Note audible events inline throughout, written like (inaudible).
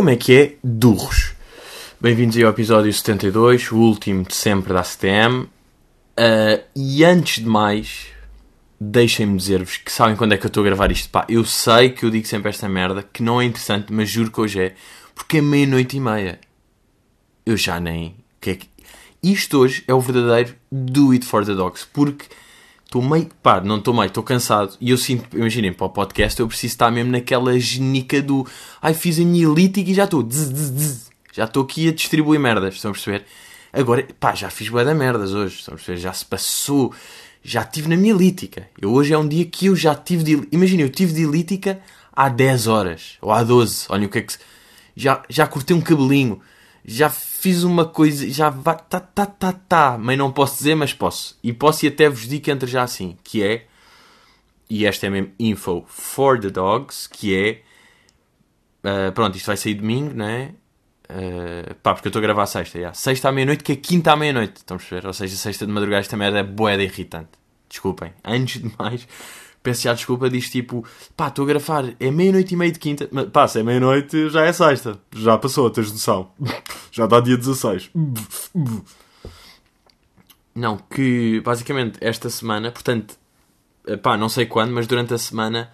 Como é que é, durros? Bem-vindos ao episódio 72, o último de sempre da CTM. Uh, e antes de mais, deixem-me dizer-vos que sabem quando é que eu estou a gravar isto. Pá, eu sei que eu digo sempre esta merda, que não é interessante, mas juro que hoje é, porque é meia-noite e meia. Eu já nem. Que é que... Isto hoje é o verdadeiro do it for the dogs, porque estou meio. pá, não estou meio, estou cansado. E eu sinto, imaginem, para o podcast eu preciso estar mesmo naquela genica do. Ai, fiz a minha elítica e já estou. Já estou aqui a distribuir merdas, estão a perceber? Agora, pá, já fiz bué da merdas hoje, estão a perceber? Já se passou. Já estive na minha elítica. Eu, hoje é um dia que eu já tive de. Imagina, eu tive de elítica há 10 horas. Ou há 12. Olha o que é que. Já, já cortei um cabelinho. Já fiz uma coisa. Já vai. Tá, tá, tá, tá. Mas não posso dizer, mas posso. E posso e até vos digo que entra já assim. Que é. E esta é mesmo info for the dogs. Que é. Uh, pronto, isto vai sair domingo, não é? Uh, pá, porque eu estou a gravar sexta, yeah. sexta à meia-noite, que é quinta à meia-noite, estamos a ver? Ou seja, sexta de madrugada, esta merda é boeda irritante. Desculpem. Antes de mais, peço já desculpa, diz tipo, pá, estou a gravar, é meia-noite e meia de quinta, mas pá, se é meia-noite, já é sexta, já passou, tens noção, (laughs) já dá dia 16. Não, que basicamente esta semana, portanto, pá, não sei quando, mas durante a semana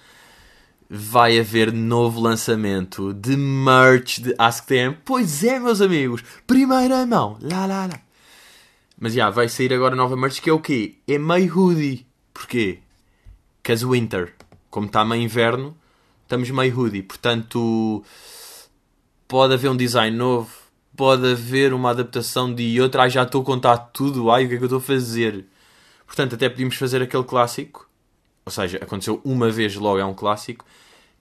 vai haver novo lançamento de merch de AskTM. Pois é, meus amigos, primeira mão, lá lá lá. Mas já, vai sair agora nova merch que é o quê? É meio hoodie. Porquê? Cause winter. Como está meio inverno, estamos meio hoodie. Portanto, pode haver um design novo, pode haver uma adaptação de outra. Ai, já estou a contar tudo. Ai, o que é que eu estou a fazer? Portanto, até podíamos fazer aquele clássico ou seja, aconteceu uma vez logo, é um clássico,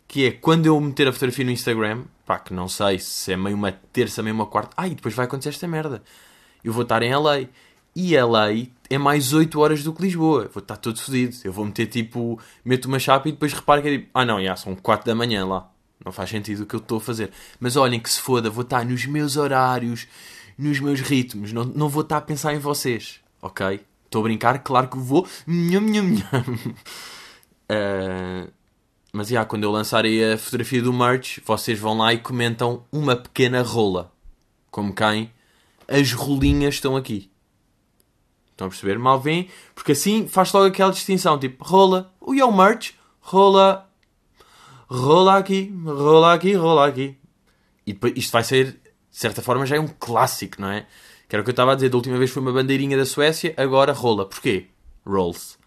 que é quando eu meter a fotografia no Instagram, pá, que não sei se é meio uma terça, meio uma quarta, ai, depois vai acontecer esta merda. Eu vou estar em LA. E LA é mais 8 horas do que Lisboa. Vou estar todo fodido. Eu vou meter tipo, meto uma chapa e depois reparo que é tipo, ah não, já são 4 da manhã lá. Não faz sentido o que eu estou a fazer. Mas olhem que se foda, vou estar nos meus horários, nos meus ritmos. Não, não vou estar a pensar em vocês. Ok? Estou a brincar, claro que vou. Nham, nham, nham. Uh, (laughs) mas já, quando eu lançar aí a fotografia do merch, vocês vão lá e comentam uma pequena rola. Como quem? As rolinhas estão aqui. Estão a perceber? Mal vem, porque assim faz logo aquela distinção. Tipo, rola, o é o merch, rola, rola aqui, rola aqui, rola aqui. E depois, isto vai ser, de certa forma, já é um clássico, não é? Que era o que eu estava a dizer. Da última vez foi uma bandeirinha da Suécia, agora rola. Porquê? Rolls.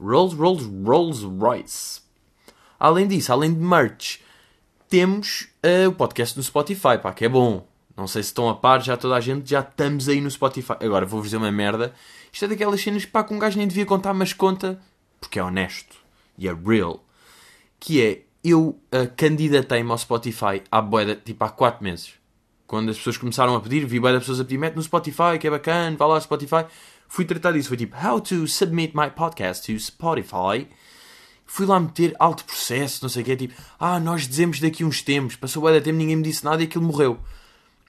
Rolls, Rolls, Rolls Royce. Além disso, além de merch, temos uh, o podcast no Spotify, pá, que é bom. Não sei se estão a par, já toda a gente, já estamos aí no Spotify. Agora, vou-vos dizer uma merda. Isto é daquelas cenas pá, que um gajo nem devia contar, mas conta, porque é honesto e é real. Que é, eu uh, candidatei-me ao Spotify há boeda, tipo há 4 meses. Quando as pessoas começaram a pedir, vi boeda pessoas a pedir, mete no Spotify, que é bacana, vá lá Spotify fui tratar disso. Foi tipo, how to submit my podcast to Spotify. Fui lá meter alto processo, não sei o que. Tipo, ah, nós dizemos daqui uns tempos. Passou o da tempo, ninguém me disse nada e aquilo morreu.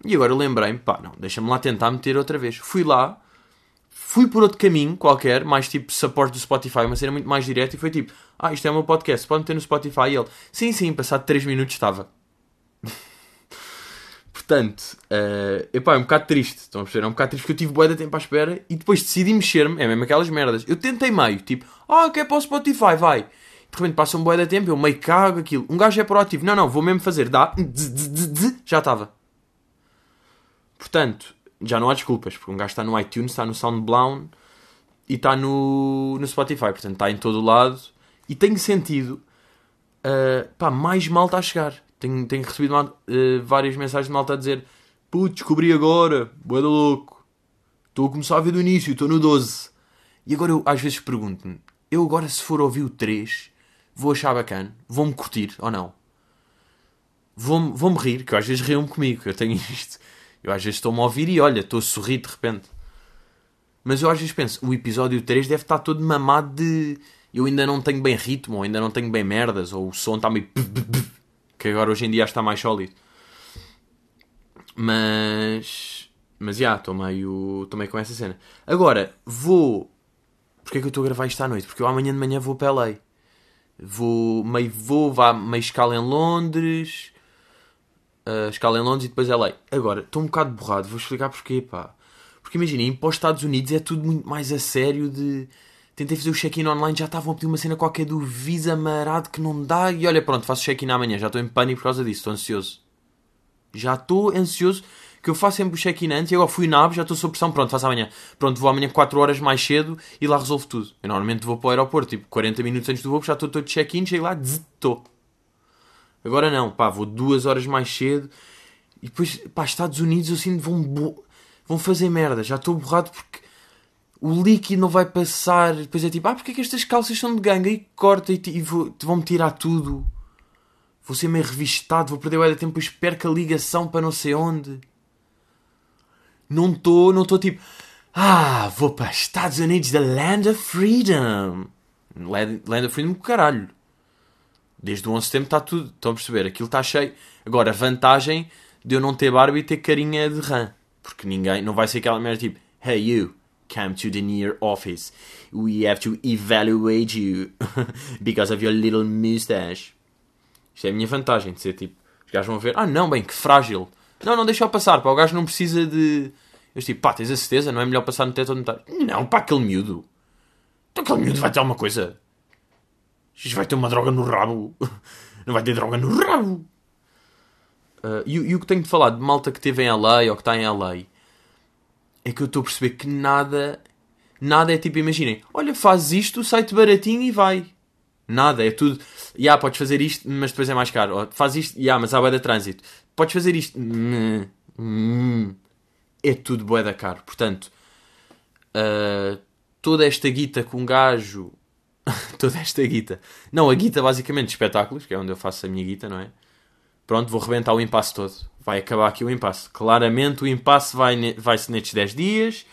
E agora lembrei-me, pá, não, deixa-me lá tentar meter outra vez. Fui lá, fui por outro caminho qualquer, mais tipo suporte do Spotify, uma cena muito mais direta, e foi tipo, ah, isto é o meu podcast, pode meter no Spotify. E ele, sim, sim, passado 3 minutos estava. (laughs) Portanto, uh, epá, é um bocado triste. Estão a perceber? É um bocado triste porque eu tive boa de tempo à espera e depois decidi mexer-me. É mesmo aquelas merdas. Eu tentei meio, tipo, ah, quer para o Spotify, vai. De repente passa um boa de tempo, eu meio cago aquilo. Um gajo é proativo. Não, não, vou mesmo fazer. Dá. (laughs) Já estava. Portanto, já não há desculpas. Porque um gajo está no iTunes, está no SoundBlown e está no, no Spotify. Portanto, está em todo o lado. E tem sentido. Uh, pá, mais mal está a chegar. Tenho, tenho recebido uh, várias mensagens de malta a dizer Putz, descobri agora, boa louco. Estou a começar a ver do início, estou no 12. E agora eu às vezes pergunto-me, eu agora se for ouvir o 3, vou achar bacana? Vou-me curtir ou não? Vou-me vou rir, que eu às vezes rio-me comigo, eu tenho (laughs) isto. Eu às vezes estou-me a ouvir e olha, estou a sorrir de repente. Mas eu às vezes penso, o episódio 3 deve estar todo mamado de... Eu ainda não tenho bem ritmo, ou ainda não tenho bem merdas, ou o som está meio que agora hoje em dia está mais sólido. Mas. Mas já, estou meio, estou meio com essa cena. Agora, vou. Porquê é que eu estou a gravar isto à noite? Porque eu amanhã de manhã vou para LA. Vou meio, vou, vá meio escala em Londres. Uh, escala em Londres e depois LA. Agora, estou um bocado borrado, vou explicar porquê, pá. Porque imagina, ir para os Estados Unidos é tudo muito mais a sério de... Tentei fazer o check-in online, já estavam a pedir uma cena qualquer do Visa marado que não dá. E olha, pronto, faço check-in amanhã. Já estou em pânico por causa disso, estou ansioso. Já estou ansioso que eu faço sempre o check-in antes e agora fui na já estou sob pressão, pronto, faço amanhã. Pronto, vou amanhã 4 horas mais cedo e lá resolvo tudo. Eu normalmente vou para o aeroporto, tipo 40 minutos antes do voo, já estou todo check-in, chego lá, estou. Agora não, pá, vou 2 horas mais cedo e depois, pá, Estados Unidos eu sinto vão, vão fazer merda. Já estou borrado porque o líquido não vai passar. Depois é tipo, ah, porque é que estas calças são de ganga? E corta e, e vão-me tirar tudo. Vou ser meio revistado, vou perder o tempo, depois perco a ligação para não sei onde. Não estou, não estou tipo, ah, vou para Estados Unidos, the land of freedom. Land of freedom, caralho. Desde o 11 de setembro está tudo, estão a perceber? Aquilo está cheio. Agora, a vantagem de eu não ter barba e ter carinha de rã. Porque ninguém, não vai ser aquela merda tipo, hey you, come to the near office. We have to evaluate you (laughs) because of your little mustache. Isto é a minha vantagem de ser tipo, os gajos vão ver, ah não, bem, que frágil. Não, não deixa eu passar, pá, o gajo não precisa de. Eu tipo, pá, tens a certeza, não é melhor passar no teto ou no teto? Não, pá, aquele miúdo. Então aquele miúdo vai ter alguma coisa. Isto vai ter uma droga no rabo. (laughs) Não vai ter droga no rabo. Uh, e, e, o que tenho de falar de malta que teve em LA ou que está em LA é que eu estou a perceber que nada, nada é tipo, imaginem, olha, faz isto, sai-te baratinho e vai. Nada, é tudo. Ya, yeah, podes fazer isto, mas depois é mais caro. Ou, faz isto, ya, yeah, mas há bué de trânsito. Podes fazer isto. Hum, hum, é tudo bué da caro. Portanto, uh, toda esta guita com um gajo. (laughs) toda esta guita. Não, a guita basicamente de espetáculos, que é onde eu faço a minha guita, não é? Pronto, vou rebentar o impasse todo. Vai acabar aqui o impasse. Claramente o impasse vai, vai nestes 10 dias.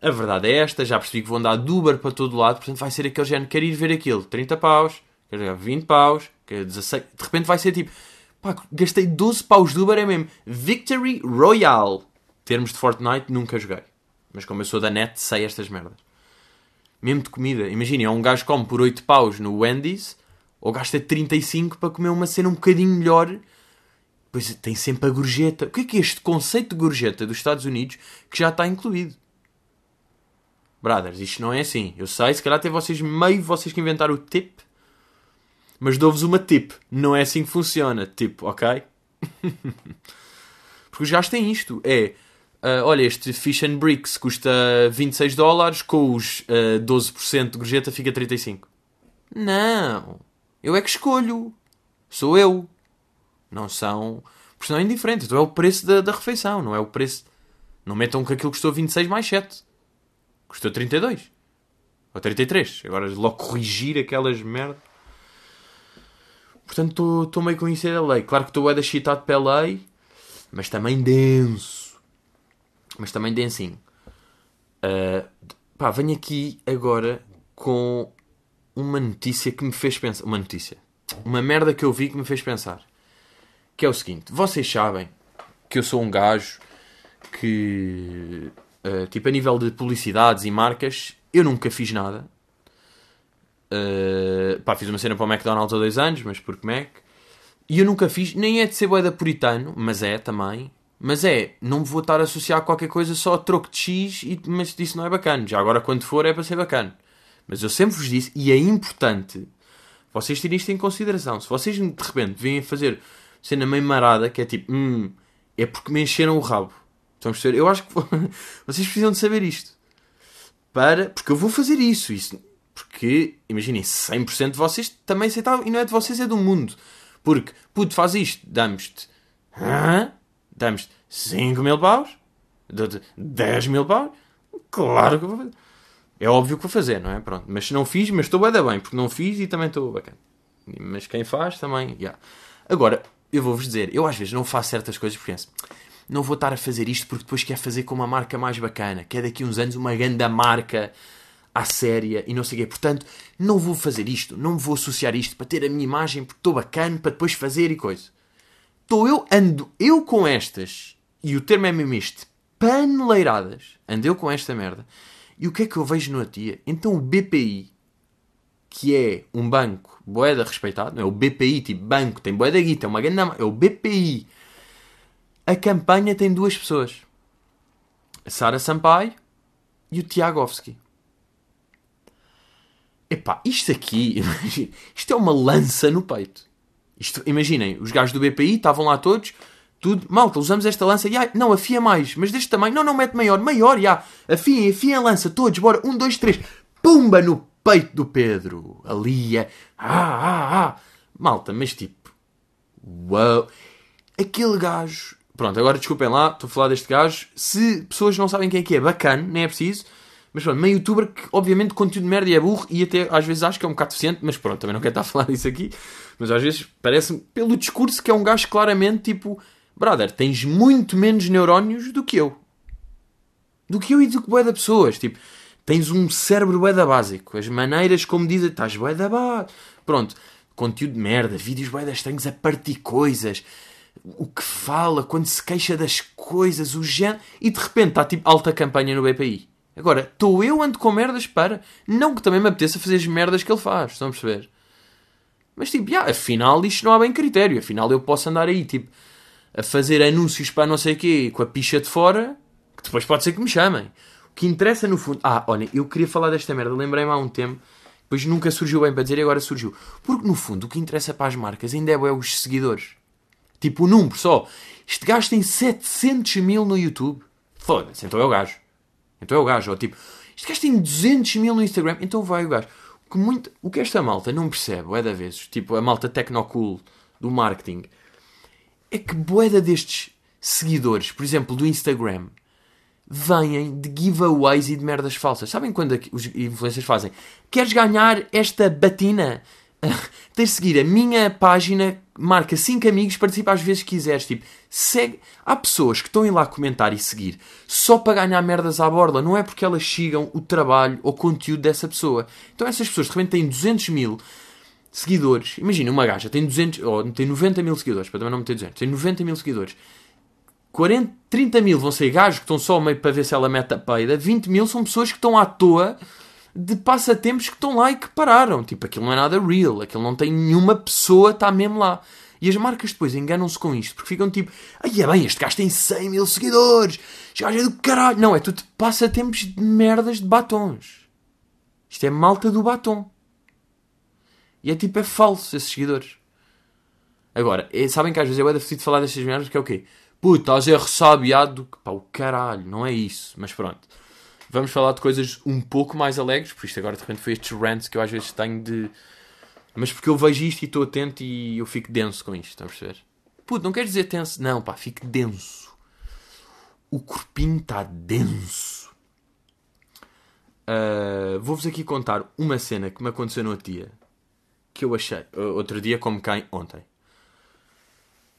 A verdade é esta, já percebi que vou andar de Uber para todo lado, portanto vai ser aquele género, quero ir ver aquilo, 30 paus, quero ver 20 paus, quero 16, de repente vai ser tipo, pá, gastei 12 paus de Uber, é mesmo, Victory Royale. Termos de Fortnite, nunca joguei. Mas como eu sou da net, sei estas merdas. Mesmo de comida, imaginem, um gajo come por 8 paus no Wendy's, ou gasta 35 para comer uma cena um bocadinho melhor Pois tem sempre a gorjeta. O que é que é este conceito de gorjeta dos Estados Unidos que já está incluído? Brothers, isto não é assim. Eu sei, se calhar até vocês, meio vocês que inventaram o tip. Mas dou-vos uma tip. Não é assim que funciona. Tipo, ok? (laughs) Porque os gajos têm isto. É, uh, olha, este Fish and Bricks custa 26 dólares, com os uh, ah, 12% de gorjeta fica 35. Não. Eu é que escolho. Sou eu. Não são. Porque senão é indiferente. Então é o preço da, da refeição, não é o preço. Não metam que aquilo custou 26 mais 7. Custou 32. Ou 33. Agora logo corrigir aquelas merdas. Portanto, estou meio conhecido a lei. Claro que estou é da chitado pela lei, mas também denso. Mas também densinho. Uh, pá, venho aqui agora com uma notícia que me fez pensar. Uma notícia. Uma merda que eu vi que me fez pensar que é o seguinte: vocês sabem que eu sou um gajo que, uh, tipo, a nível de publicidades e marcas, eu nunca fiz nada. Uh, pá, fiz uma cena para o McDonald's há dois anos, mas porque Mac. E eu nunca fiz, nem é de ser boeda puritano, mas é também. Mas é, não vou estar a associar qualquer coisa só a troco de X, e, mas isso não é bacana. Já agora, quando for, é para ser bacana. Mas eu sempre vos disse, e é importante vocês terem isto em consideração. Se vocês de repente vêm fazer cena meio marada, que é tipo, hum, é porque me encheram o rabo. Estão a perceber? Eu acho que (laughs) vocês precisam de saber isto. Para, porque eu vou fazer isso. isso porque, imaginem, 100% de vocês também aceitavam. E não é de vocês, é do mundo. Porque, puto, faz isto. Damos-te. Damos-te 5 mil paus? 10 mil paus? Claro que vou fazer. É óbvio que vou fazer, não é? Pronto. Mas se não fiz, mas estou bem, bem, porque não fiz e também estou bacana. Mas quem faz também, já. Yeah. Agora, eu vou-vos dizer, eu às vezes não faço certas coisas porque penso, não vou estar a fazer isto porque depois quer fazer com uma marca mais bacana, quer daqui uns anos uma grande marca à séria e não sei o quê. Portanto, não vou fazer isto, não vou associar isto para ter a minha imagem porque estou bacana para depois fazer e coisa. Estou eu, ando eu com estas, e o termo é mesmo este, paneleiradas, ando eu com esta merda. E o que é que eu vejo no tia? Então o BPI, que é um banco boeda respeitado, não é o BPI, tipo banco, tem boeda guita, é uma grande é o BPI, A campanha tem duas pessoas. A Sara Sampaio e o Tiagovski. Epá, isto aqui, (laughs) isto é uma lança no peito. Isto, imaginem, os gajos do BPI estavam lá todos, tudo, malta, usamos esta lança, e, ah, não, afia mais, mas deste tamanho, não, não, mete maior, maior, já, afiem, afiem a lança, todos, bora, um, dois, três, pumba no peito do Pedro, ali, é, ah, ah, ah, malta, mas tipo, uau, aquele gajo, pronto, agora desculpem lá, estou a falar deste gajo, se pessoas não sabem quem é que é, bacana, nem é preciso, mas pronto, meio youtuber que obviamente conteúdo de merda e é burro e até às vezes acho que é um bocado deficiente, mas pronto, também não quero estar a falar (laughs) disso aqui. Mas às vezes parece-me, pelo discurso, que é um gajo claramente tipo, brother, tens muito menos neurónios do que eu. Do que eu e do que bué da pessoas. Tipo, tens um cérebro bué da básico. As maneiras como dizem, estás bué da básico. Pronto, conteúdo de merda, vídeos bué estranhos a partir coisas. O que fala, quando se queixa das coisas, o género. E de repente está tipo alta campanha no BPI. Agora, estou eu ando com merdas para. Não que também me apeteça fazer as merdas que ele faz, estão a perceber? Mas tipo, yeah, afinal isto não há bem critério. Afinal eu posso andar aí, tipo, a fazer anúncios para não sei o quê, com a picha de fora, que depois pode ser que me chamem. O que interessa no fundo. Ah, olha, eu queria falar desta merda, lembrei-me há um tempo, depois nunca surgiu bem para dizer e agora surgiu. Porque no fundo o que interessa para as marcas ainda é, os seguidores. Tipo, o número só. Este gajo tem 700 mil no YouTube. Foda-se, então é o gajo. Então é o gajo, ou tipo, este gajo tem 200 mil no Instagram, então vai o gajo. O que, muito, o que esta malta não percebe, é da vezes, tipo a malta tecnocool do marketing, é que boeda destes seguidores, por exemplo, do Instagram, vêm de giveaways e de merdas falsas. Sabem quando os influencers fazem? Queres ganhar esta batina? (laughs) tens de seguir a minha página, marca 5 amigos, participa às vezes que quiseres. Tipo, segue. Há pessoas que estão a ir lá comentar e seguir só para ganhar merdas à borla, não é porque elas sigam o trabalho ou conteúdo dessa pessoa. Então essas pessoas de repente têm 200 mil seguidores. Imagina, uma gaja tem 200, ou tem 90 mil seguidores, para também não meter 200, tem 90 mil seguidores. 40, 30 mil vão ser gajos que estão só meio para ver se ela mete a peida. 20 mil são pessoas que estão à toa de passatempos que estão lá e que pararam. Tipo, aquilo não é nada real, aquilo não tem nenhuma pessoa está mesmo lá. E as marcas depois enganam-se com isto, porque ficam tipo, ai é bem, este gajo tem 100 mil seguidores, este gajo é do caralho. Não, é tudo passatempos de merdas de batons. Isto é malta do batom. E é tipo, é falso esses seguidores. Agora, é, sabem que às vezes eu é da de falar destas merdas, que é o quê? Puta, estás é ressabiado. Pá, o caralho, não é isso. Mas pronto vamos falar de coisas um pouco mais alegres, por isto agora de repente foi estes rants que eu às vezes tenho de. Mas porque eu vejo isto e estou atento e eu fico denso com isto, estás a perceber? Puto, não quer dizer tenso. Não, pá, fico denso. O corpinho está denso. Uh, Vou-vos aqui contar uma cena que me aconteceu no outro dia. Que eu achei. Outro dia, como quem? Ontem.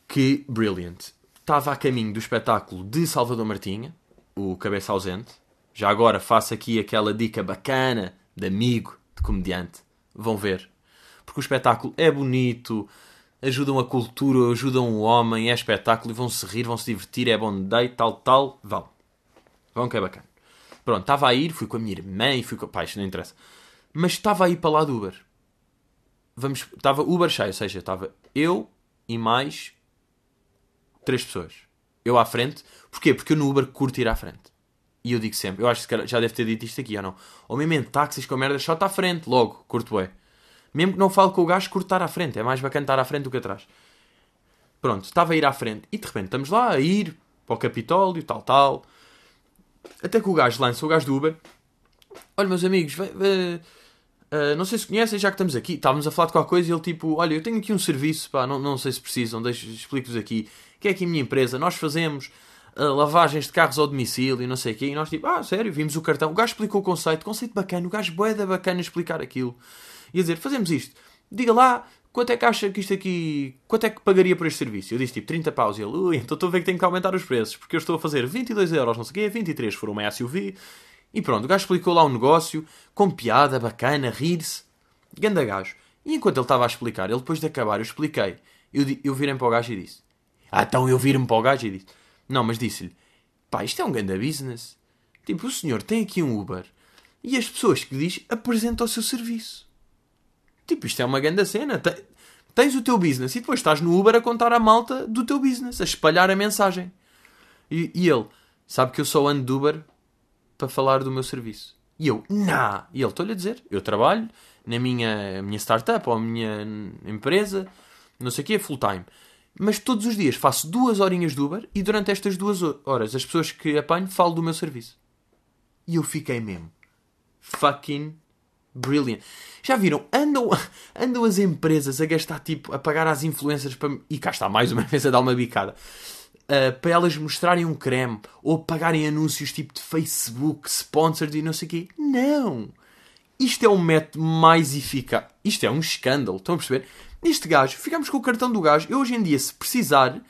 Que brilliant. Estava a caminho do espetáculo de Salvador Martinha, o Cabeça Ausente já agora faço aqui aquela dica bacana de amigo, de comediante. Vão ver. Porque o espetáculo é bonito, ajudam a cultura, ajudam o homem, é espetáculo e vão se rir, vão se divertir, é bom day, tal, tal. Vão. Vão que é bacana. Pronto, estava a ir, fui com a minha irmã e fui com. Pá, isto não interessa. Mas estava a ir para lá do Uber. Vamos, estava Uber cheio, ou seja, estava eu e mais três pessoas. Eu à frente. Porquê? Porque eu no Uber curto ir à frente. E eu digo sempre, eu acho que já deve ter dito isto aqui ou não. Ou mesmo em táxis com merda, só está à frente, logo, curto é. Mesmo que não fale com o gajo, curto estar à frente. É mais bacana estar à frente do que atrás. Pronto, estava a ir à frente. E de repente estamos lá a ir para o Capitólio, tal, tal. Até que o gajo lança, o gajo do Uber. Olha, meus amigos, vai, vai, uh, não sei se conhecem, já que estamos aqui. Estávamos a falar de qualquer coisa e ele tipo, olha, eu tenho aqui um serviço, pá, não, não sei se precisam, explico-vos aqui. Que é aqui a minha empresa, nós fazemos lavagens de carros ao domicílio e não sei o quê. E nós tipo, ah, sério, vimos o cartão. O gajo explicou o conceito, conceito bacana, o gajo boeda bacana explicar aquilo. E a dizer, fazemos isto. Diga lá, quanto é que acha que isto aqui, quanto é que pagaria por este serviço? Eu disse tipo 30 paus. E ele, ui, então estou a ver que tenho que aumentar os preços, porque eu estou a fazer 22 euros, não sei o quê, 23 for uma SUV. E pronto, o gajo explicou lá um negócio, com piada, bacana, rir-se. Ganda gajo. E enquanto ele estava a explicar, ele depois de acabar, eu expliquei. Eu, eu virei para o gajo e disse: Ah, então eu viro-me para o gajo e disse: não, mas disse-lhe: pá, isto é um grande business. Tipo, o senhor tem aqui um Uber e as pessoas que diz apresentam o seu serviço. Tipo, isto é uma grande cena. tens o teu business e depois estás no Uber a contar à malta do teu business, a espalhar a mensagem. E, e ele, sabe que eu só ando de Uber para falar do meu serviço. E eu, nah. E ele, estou-lhe a dizer, eu trabalho na minha, minha startup ou a minha empresa, não sei o quê, full time. Mas todos os dias faço duas horinhas de Uber e durante estas duas horas as pessoas que apanho falo do meu serviço. E eu fiquei mesmo fucking brilliant. Já viram? Andam, (laughs) andam as empresas a gastar tipo, a pagar às influencers para. E cá está mais uma vez a dar uma bicada. Uh, para elas mostrarem um creme ou pagarem anúncios tipo de Facebook, sponsored e não sei o quê. Não! Isto é o método mais eficaz. Isto é um escândalo. Estão a perceber? Este gajo, ficamos com o cartão do gajo. Eu hoje em dia, se precisar,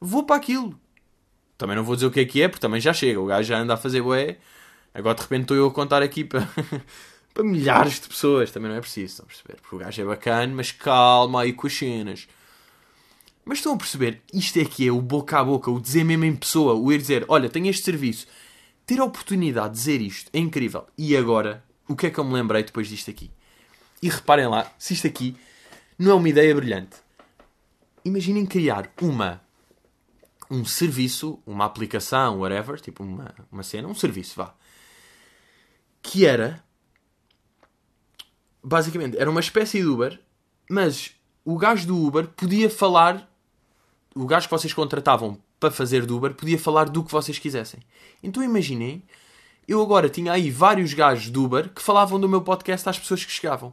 vou para aquilo. Também não vou dizer o que é que é, porque também já chega. O gajo já anda a fazer bué. Agora de repente estou eu a contar aqui para, (laughs) para milhares de pessoas. Também não é preciso, estão a perceber? Porque o gajo é bacana, mas calma aí com as cenas. Mas estão a perceber? Isto é que é o boca a boca, o dizer mesmo em pessoa, o ir dizer, olha, tenho este serviço. Ter a oportunidade de dizer isto é incrível. E agora, o que é que eu me lembrei depois disto aqui? E reparem lá, se isto aqui não é uma ideia brilhante. Imaginem criar uma um serviço, uma aplicação, whatever, tipo uma, uma cena, um serviço, vá. Que era basicamente era uma espécie de Uber, mas o gajo do Uber podia falar, o gajo que vocês contratavam para fazer do Uber podia falar do que vocês quisessem. Então imaginem, eu agora tinha aí vários gajos do Uber que falavam do meu podcast às pessoas que chegavam.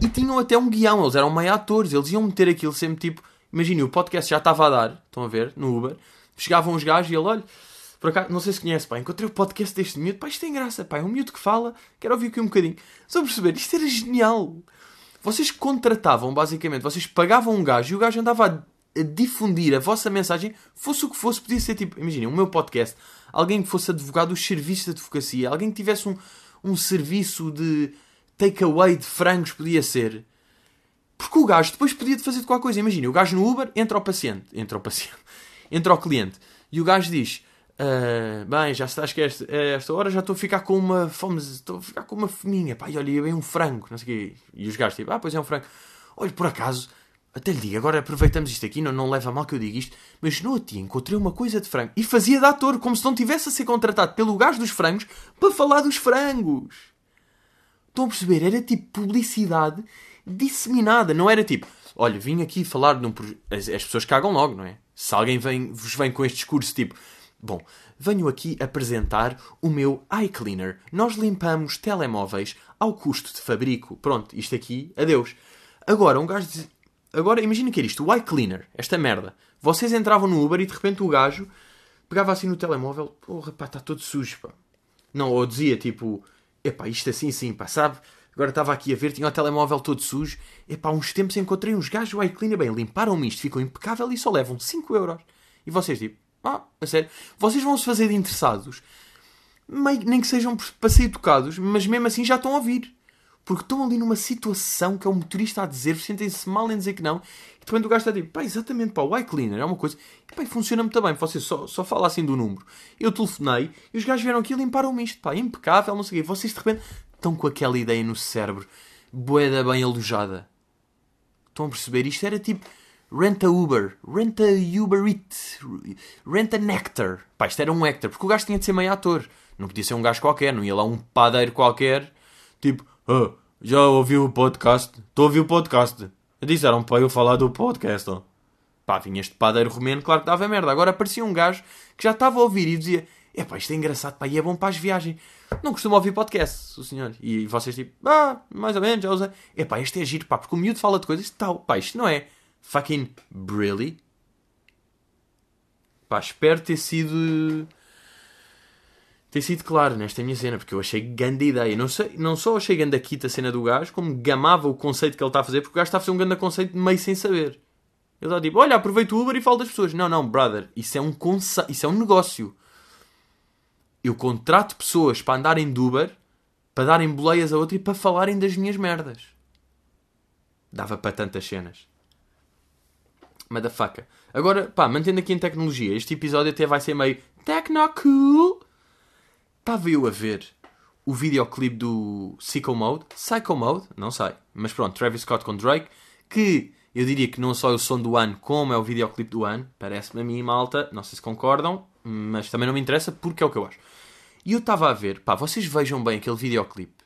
E tinham até um guião, eles eram meio atores, eles iam meter aquilo sempre tipo. Imaginem, o podcast já estava a dar, estão a ver, no Uber. Chegavam os gajos e ele, olha, por acaso, não sei se conhece, pá, encontrei o podcast deste miúdo, pá, isto tem graça, pá, é um miúdo que fala, quero ouvir aqui um bocadinho. Só perceber, isto era genial. Vocês contratavam, basicamente, vocês pagavam um gajo e o gajo andava a, a difundir a vossa mensagem, fosse o que fosse, podia ser tipo, imaginem, o meu podcast, alguém que fosse advogado dos serviços de advocacia, alguém que tivesse um, um serviço de takeaway de frangos podia ser. Porque o gajo depois podia fazer de qualquer coisa. Imagina, o gajo no Uber entra ao paciente, entra ao paciente, (laughs) entra ao cliente e o gajo diz: uh, Bem, já estás que esta, esta hora já estou a ficar com uma fome, estou a ficar com uma fominha, pá, e olha, é um frango, não sei quê. E os gajos tipo: Ah, pois é um frango. Olha, por acaso, até lhe digo, agora aproveitamos isto aqui, não, não leva mal que eu diga isto, mas no dia encontrei uma coisa de frango e fazia de ator, como se não tivesse a ser contratado pelo gajo dos frangos para falar dos frangos. Estão a perceber? Era tipo publicidade disseminada. Não era tipo, olha, vim aqui falar de um as, as pessoas cagam logo, não é? Se alguém vem, vos vem com este discurso tipo, bom, venho aqui apresentar o meu iCleaner. Nós limpamos telemóveis ao custo de fabrico. Pronto, isto aqui, adeus. Agora, um gajo diz... Agora, imagina que era isto, o iCleaner, esta merda. Vocês entravam no Uber e de repente o gajo pegava assim no telemóvel, porra, pá, está todo sujo, pá. Não, ou dizia tipo, epá, isto assim sim, pá, sabe? Agora estava aqui a ver, tinha o telemóvel todo sujo. Epá, uns tempos encontrei uns gajos do iCleaner, bem, limparam-me isto, ficou impecável e só levam 5 euros. E vocês, tipo, ah, a sério, vocês vão se fazer de interessados, nem que sejam para ser educados, mas mesmo assim já estão a ouvir. Porque estão ali numa situação que é o motorista a dizer, sentem-se mal em dizer que não, e de repente o gajo está tipo, pá, exatamente, pá, o iCleaner é uma coisa, e pá, funciona muito bem, vocês só, só assim do número. Eu telefonei, e os gajos vieram aqui e limparam-me isto, pá, impecável, não sei o quê. Vocês de repente estão com aquela ideia no cérebro, boeda bem alojada. Estão a perceber? Isto era tipo, renta Uber, renta Uber Eat, renta Nectar. Pá, isto era um Hector, porque o gajo tinha de ser meio ator. Não podia ser um gajo qualquer, não ia lá um padeiro qualquer, tipo, oh, já ouviu o podcast? Estou a ouvir o podcast. Disseram para eu falar do podcast. Oh. Pá, vinha este padeiro romeno, claro que dava merda. Agora aparecia um gajo que já estava a ouvir e dizia: É pá, isto é engraçado, pá, e é bom para as viagens. Não costumo ouvir podcast, o senhor. E vocês tipo: Ah, mais ou menos, já usei. É pá, é giro, pá, porque o miúdo fala de coisas tal. Pá, isto não é fucking really. Pá, espero ter sido ter sido claro nesta minha cena, porque eu achei grande ideia. Não, sei, não só achei grande a quita a cena do gajo, como gamava o conceito que ele está a fazer, porque o gajo está a fazer um grande conceito meio sem saber. Ele está tipo, olha, aproveita o Uber e fala das pessoas. Não, não, brother, isso é um, conce... isso é um negócio. Eu contrato pessoas para andarem de Uber, para darem boleias a outra e para falarem das minhas merdas. Dava para tantas cenas. Motherfucker. Agora, pá, mantendo aqui em tecnologia, este episódio até vai ser meio techno-cool Estava eu a ver o videoclipe do Psycho Mode, Psycho Mode, não sei, mas pronto, Travis Scott com Drake, que Eu diria que não só é o som do ano, como é o videoclipe do ano. Parece-me a mim, malta. Não sei se concordam, mas também não me interessa porque é o que eu acho. E eu estava a ver, pá, vocês vejam bem aquele videoclipe.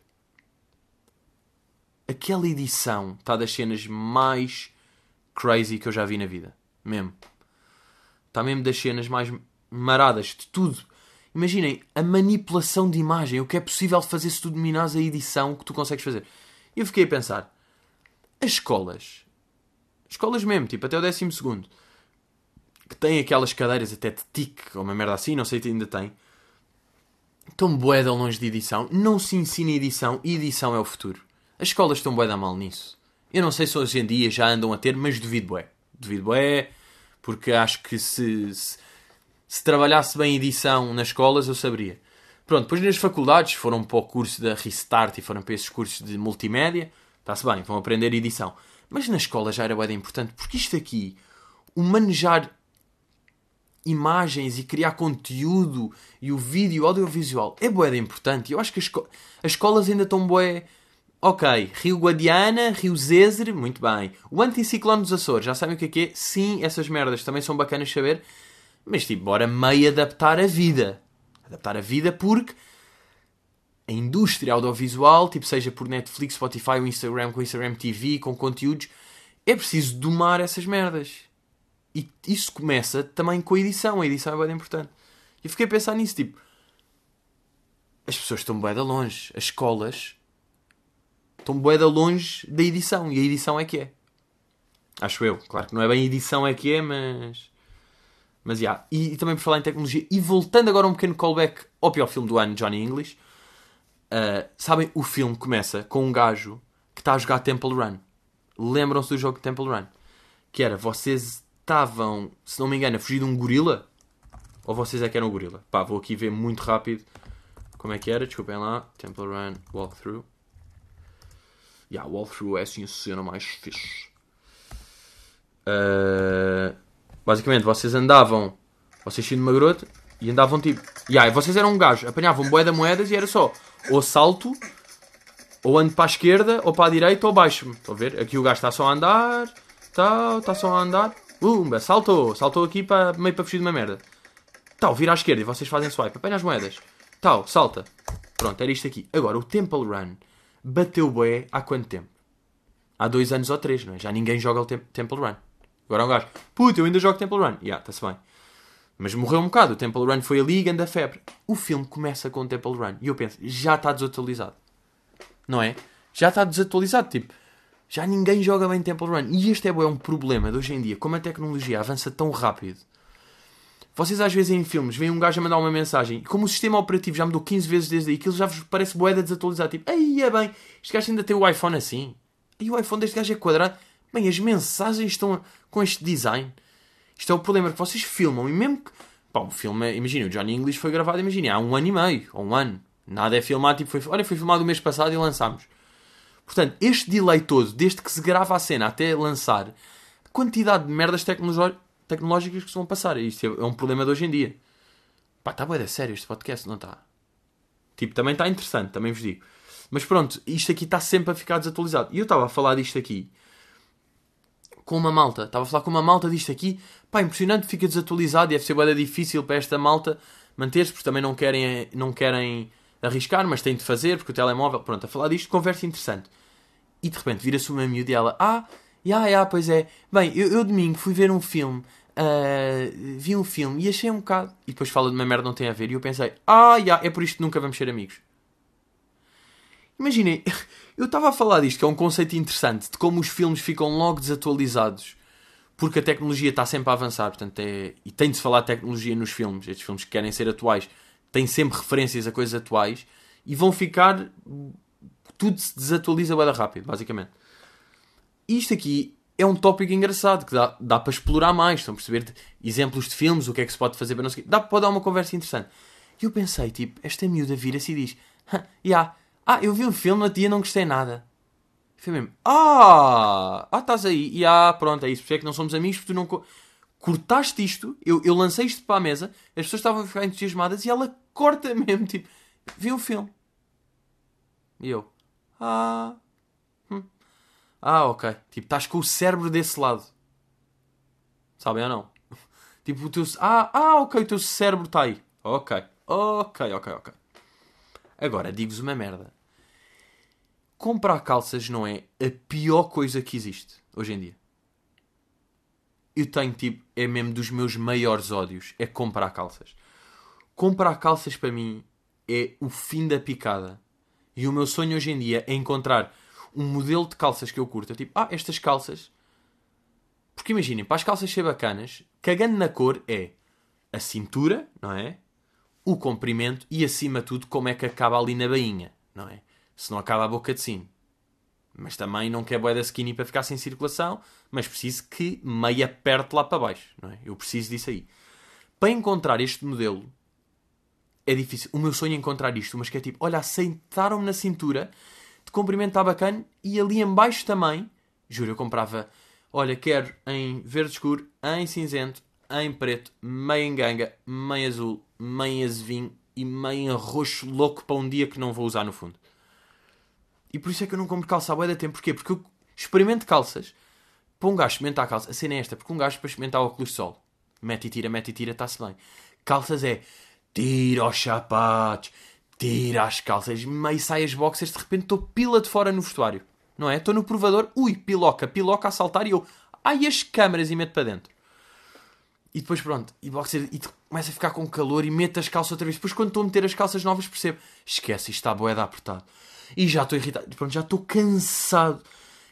Aquela edição está das cenas mais crazy que eu já vi na vida. Mesmo. Está mesmo das cenas mais maradas de tudo. Imaginem a manipulação de imagem, o que é possível fazer se tu dominares a edição que tu consegues fazer. E eu fiquei a pensar: as escolas, escolas mesmo, tipo até o décimo segundo, que têm aquelas cadeiras até de tic ou uma merda assim, não sei se ainda tem, estão bué longe de edição. Não se ensina edição e edição é o futuro. As escolas estão bué da mal nisso. Eu não sei se hoje em dia já andam a ter, mas duvido bué. Duvido bué, porque acho que se, se, se trabalhasse bem edição nas escolas eu saberia. Pronto, depois nas faculdades foram para o curso da Restart e foram para esses cursos de multimédia. Está-se bem, vão aprender edição. Mas na escola já era bem importante, porque isto aqui, o manejar imagens e criar conteúdo e o vídeo, audiovisual, é bué importante. Eu acho que as, esco as escolas ainda estão bué... Ok, Rio Guadiana, Rio Zezer, muito bem. O anticiclone dos Açores, já sabem o que é que é? Sim, essas merdas também são bacanas saber. Mas tipo, bora meio adaptar a vida. Adaptar a vida porque a indústria audiovisual, tipo seja por Netflix, Spotify ou Instagram, com Instagram TV, com conteúdos, é preciso domar essas merdas. E isso começa também com a edição. A edição é bem importante. E fiquei a pensar nisso, tipo... As pessoas estão bem de longe. As escolas estão bem de longe da edição. E a edição é que é. Acho eu. Claro que não é bem edição é que é, mas... Mas, já. Yeah. E, e, também por falar em tecnologia. E voltando agora um pequeno callback ao pior filme do ano, Johnny English. Uh, sabem, o filme começa com um gajo que está a jogar Temple Run. Lembram-se do jogo Temple Run? Que era, vocês estavam, se não me engano, a fugir de um gorila? Ou vocês é que eram o gorila? Pá, vou aqui ver muito rápido como é que era. Desculpem lá. Temple Run Walkthrough. Yeah, Walkthrough é assim a cena mais fixe. Uh, basicamente, vocês andavam, vocês tinham uma grota e andavam tipo. Yeah, vocês eram um gajo, apanhavam boeda moedas e era só ou salto, ou ando para a esquerda, ou para a direita, ou baixo-me. Estão a ver? Aqui o gajo está só a andar, está só a andar. Pumba, saltou, saltou aqui para, meio para fugir de uma merda. Tal, vira à esquerda e vocês fazem swipe, apanha as moedas. Tal, salta. Pronto, era isto aqui. Agora, o Temple Run bateu bué há quanto tempo? Há dois anos ou três, não é? Já ninguém joga o Temple Run. Agora é um gajo, puto, eu ainda jogo Temple Run. Ya, yeah, está-se bem. Mas morreu um bocado. O Temple Run foi ali e anda febre. O filme começa com o Temple Run. E eu penso, já está desatualizado. Não é? Já está desatualizado. Tipo, já ninguém joga bem Temple Run. E este é, é um problema de hoje em dia. Como a tecnologia avança tão rápido. Vocês às vezes em filmes veem um gajo a mandar uma mensagem e como o sistema operativo já mudou 15 vezes desde aí, aquilo já vos parece boeda desatualizado. Tipo, aí é bem, este gajo ainda tem o iPhone assim. E o iPhone deste gajo é quadrado. Bem, as mensagens estão com este design. Isto é o problema que vocês filmam e mesmo que. Pá, o filme, imagina, o Johnny English foi gravado, imagina, há um ano e meio, ou um ano. Nada é filmado, tipo, foi, olha, foi filmado o mês passado e lançámos. Portanto, este delay todo, desde que se grava a cena até lançar, a quantidade de merdas tecnológicas que se vão passar. Isto é, é um problema de hoje em dia. Pá, está bem, é sério este podcast, não está? Tipo, também está interessante, também vos digo. Mas pronto, isto aqui está sempre a ficar desatualizado. E eu estava a falar disto aqui com uma malta. Estava a falar com uma malta disto aqui. Pá, impressionante, fica desatualizado. Deve ser bem difícil para esta malta manter-se, porque também não querem, não querem arriscar, mas têm de fazer, porque o telemóvel. Pronto, a falar disto, conversa interessante. E de repente vira-se uma miúda e ela, ah, já, já, pois é. Bem, eu, eu domingo fui ver um filme, uh, vi um filme e achei um bocado. E depois fala de uma merda não tem a ver. E eu pensei, ah, já, é por isto que nunca vamos ser amigos. Imaginem, (laughs) eu estava a falar disto, que é um conceito interessante, de como os filmes ficam logo desatualizados. Porque a tecnologia está sempre a avançar, portanto, é... e tem de se falar de tecnologia nos filmes. Estes filmes que querem ser atuais têm sempre referências a coisas atuais e vão ficar. Tudo se desatualiza bem rápido, basicamente. Isto aqui é um tópico engraçado que dá, dá para explorar mais. Estão a perceber exemplos de filmes, o que é que se pode fazer para não sei Dá para dar uma conversa interessante. E eu pensei, tipo, esta miúda vira-se e diz: Ya, yeah, ah, eu vi um filme no dia e não gostei nada. Foi mesmo. Ah! Ah, estás aí. E ah, pronto, é isso. Porque é que não somos amigos porque tu não. Cortaste isto, eu, eu lancei isto para a mesa, as pessoas estavam a ficar entusiasmadas e ela corta (laughs) mesmo, tipo, vi um filme. E eu. Ah. Hum. Ah, ok. Tipo, estás com o cérebro desse lado. Sabem ou não? (laughs) Tipo, o teu. Ah, ah, ok, o teu cérebro está aí. Ok. Ok, ok, ok. Agora, digo-vos uma merda. Comprar calças não é a pior coisa que existe hoje em dia. Eu tenho, tipo, é mesmo dos meus maiores ódios. É comprar calças. Comprar calças para mim é o fim da picada. E o meu sonho hoje em dia é encontrar um modelo de calças que eu curto. Tipo, ah, estas calças. Porque imaginem, para as calças ser bacanas, cagando na cor é a cintura, não é? O comprimento e acima de tudo como é que acaba ali na bainha, não é? Se não acaba a boca de cima. Mas também não quer boia da skinny para ficar sem circulação, mas preciso que meia aperte lá para baixo, não é? Eu preciso disso aí. Para encontrar este modelo, é difícil. O meu sonho é encontrar isto, mas que é tipo, olha, aceitaram-me na cintura, de comprimento está bacana, e ali em baixo também, juro, eu comprava, olha, quero em verde escuro, em cinzento, em preto, meio em ganga, meio azul, meio azevinho e meio roxo louco para um dia que não vou usar no fundo. E por isso é que eu não compro calça à boia da tempo. Porquê? Porque eu experimento calças. Para um gajo experimentar calça. A cena é esta. Porque um gajo para experimentar óculos de sol. Mete e tira, mete e tira, está-se bem. Calças é... Tira os sapatos. Tira as calças. Meio sai as boxers. De repente estou pila de fora no vestuário. Não é? Estou no provador. Ui, piloca. Piloca a saltar e eu... Ai, as câmaras e meto para dentro. E depois pronto, e boxer, e começa a ficar com calor e meto as calças outra vez. Depois quando estou a meter as calças novas percebo, esquece, isto está boeda apertado. E já estou irritado, pronto, já estou cansado.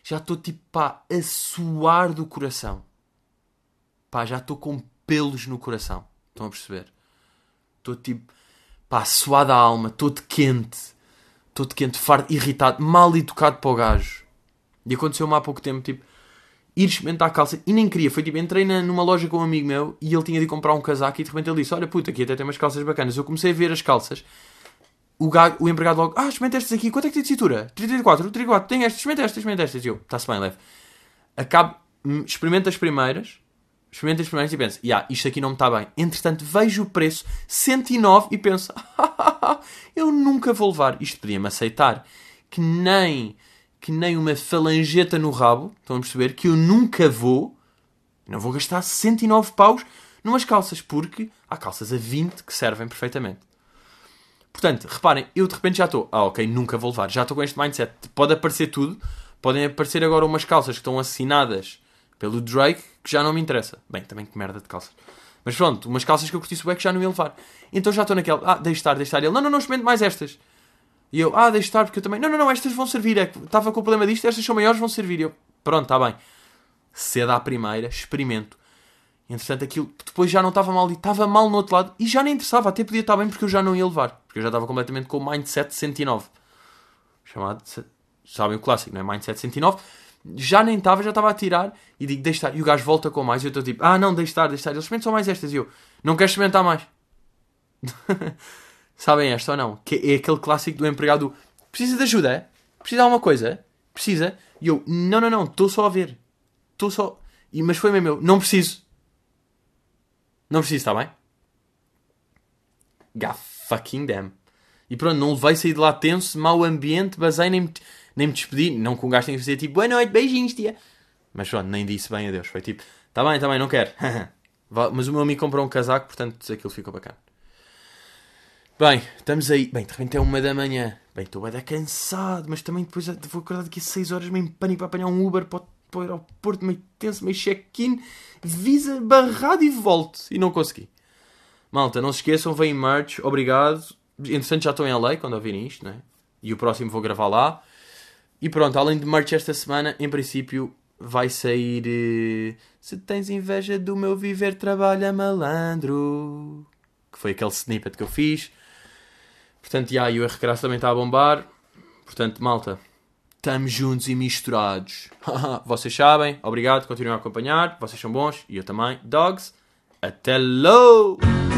Já estou tipo, pá, a suar do coração. Pá, já estou com pelos no coração. Estão a perceber? Estou tipo, pá, suado a alma, todo quente. Todo quente, farto, irritado, mal educado para o gajo. E aconteceu-me há pouco tempo, tipo, ir experimentar calça e nem queria. Foi tipo, entrei numa loja com um amigo meu e ele tinha de comprar um casaco e de repente ele disse: Olha, puta, aqui até tem umas calças bacanas. Eu comecei a ver as calças. O, gago, o empregado logo, ah, experimenta estas aqui, quanto é que tem de cintura? 34, 34, tem estas, experimenta estas, experimenta estas. E eu, está-se bem, leve. Acabo, hum, experimento as primeiras, experimento as primeiras e penso, yeah, isto aqui não me está bem. Entretanto, vejo o preço, 109 e penso, (laughs) eu nunca vou levar. Isto podia-me aceitar. Que nem que nem uma falangeta no rabo, estão a perceber? Que eu nunca vou, não vou gastar 109 paus numas calças, porque há calças a 20 que servem perfeitamente. Portanto, reparem, eu de repente já estou, ah ok, nunca vou levar, já estou com este mindset. Pode aparecer tudo, podem aparecer agora umas calças que estão assinadas pelo Drake que já não me interessa. Bem, também que merda de calças. Mas pronto, umas calças que eu curti é que já não ia levar. Então já estou naquela, ah, deixe estar, deixe estar. Ele, não, não, não, experimente mais estas. E eu, ah, deixa estar, porque eu também. Não, não, não, estas vão servir. É que estava com o problema disto, estas são maiores, vão servir. E eu, pronto, está bem. Cedo à primeira, experimento. Entretanto, aquilo depois já não estava mal e estava mal no outro lado e já nem interessava, até podia estar bem porque eu já não ia levar. Porque eu já estava completamente com o Mindset 109. Chamado, sabem o clássico, não é? Mindset 109. Já nem estava, já estava a tirar e digo, deixa estar. E o gajo volta com mais e eu estou tipo, ah não, deixa estar, deixa estar. Eles experimentam só mais estas e eu, não quero experimentar mais. (laughs) Sabem esta ou não? Que é aquele clássico do empregado precisa de ajuda? Precisa de alguma coisa? Precisa? E eu, não, não, não, estou só a ver. Estou só. E, mas foi mesmo eu, não preciso. Não preciso, está bem? God fucking damn. E pronto, não levei sair de lá tenso, mau ambiente, basei, nem me, nem me despedi. Não com um gajo que fazer tipo, boa noite, beijinhos, tia. Mas pronto, nem disse bem adeus. Foi tipo, está bem, está bem, não quero. (laughs) Mas o meu amigo comprou um casaco, portanto aquilo ficou bacana. Bem, estamos aí. Bem, de repente é uma da manhã. Bem, estou dar cansado, mas também depois vou acordar daqui a 6 horas meio em pânico para apanhar um Uber para, o aeroporto, meio tenso, meio check-in, visa barrado e volto. E não consegui. Malta, não se esqueçam, vem merch, obrigado. Entretanto, já estou em LA quando ouvirem isto, né? E o próximo vou gravar lá. E pronto, além de merch esta semana, em princípio vai sair. Eh, se tens inveja do meu viver, trabalha malandro. Que foi aquele snippet que eu fiz. Portanto, já, e o R também está a bombar. Portanto, malta, estamos juntos e misturados. (laughs) vocês sabem, obrigado, continuem a acompanhar. Vocês são bons e eu também. Dogs, até logo!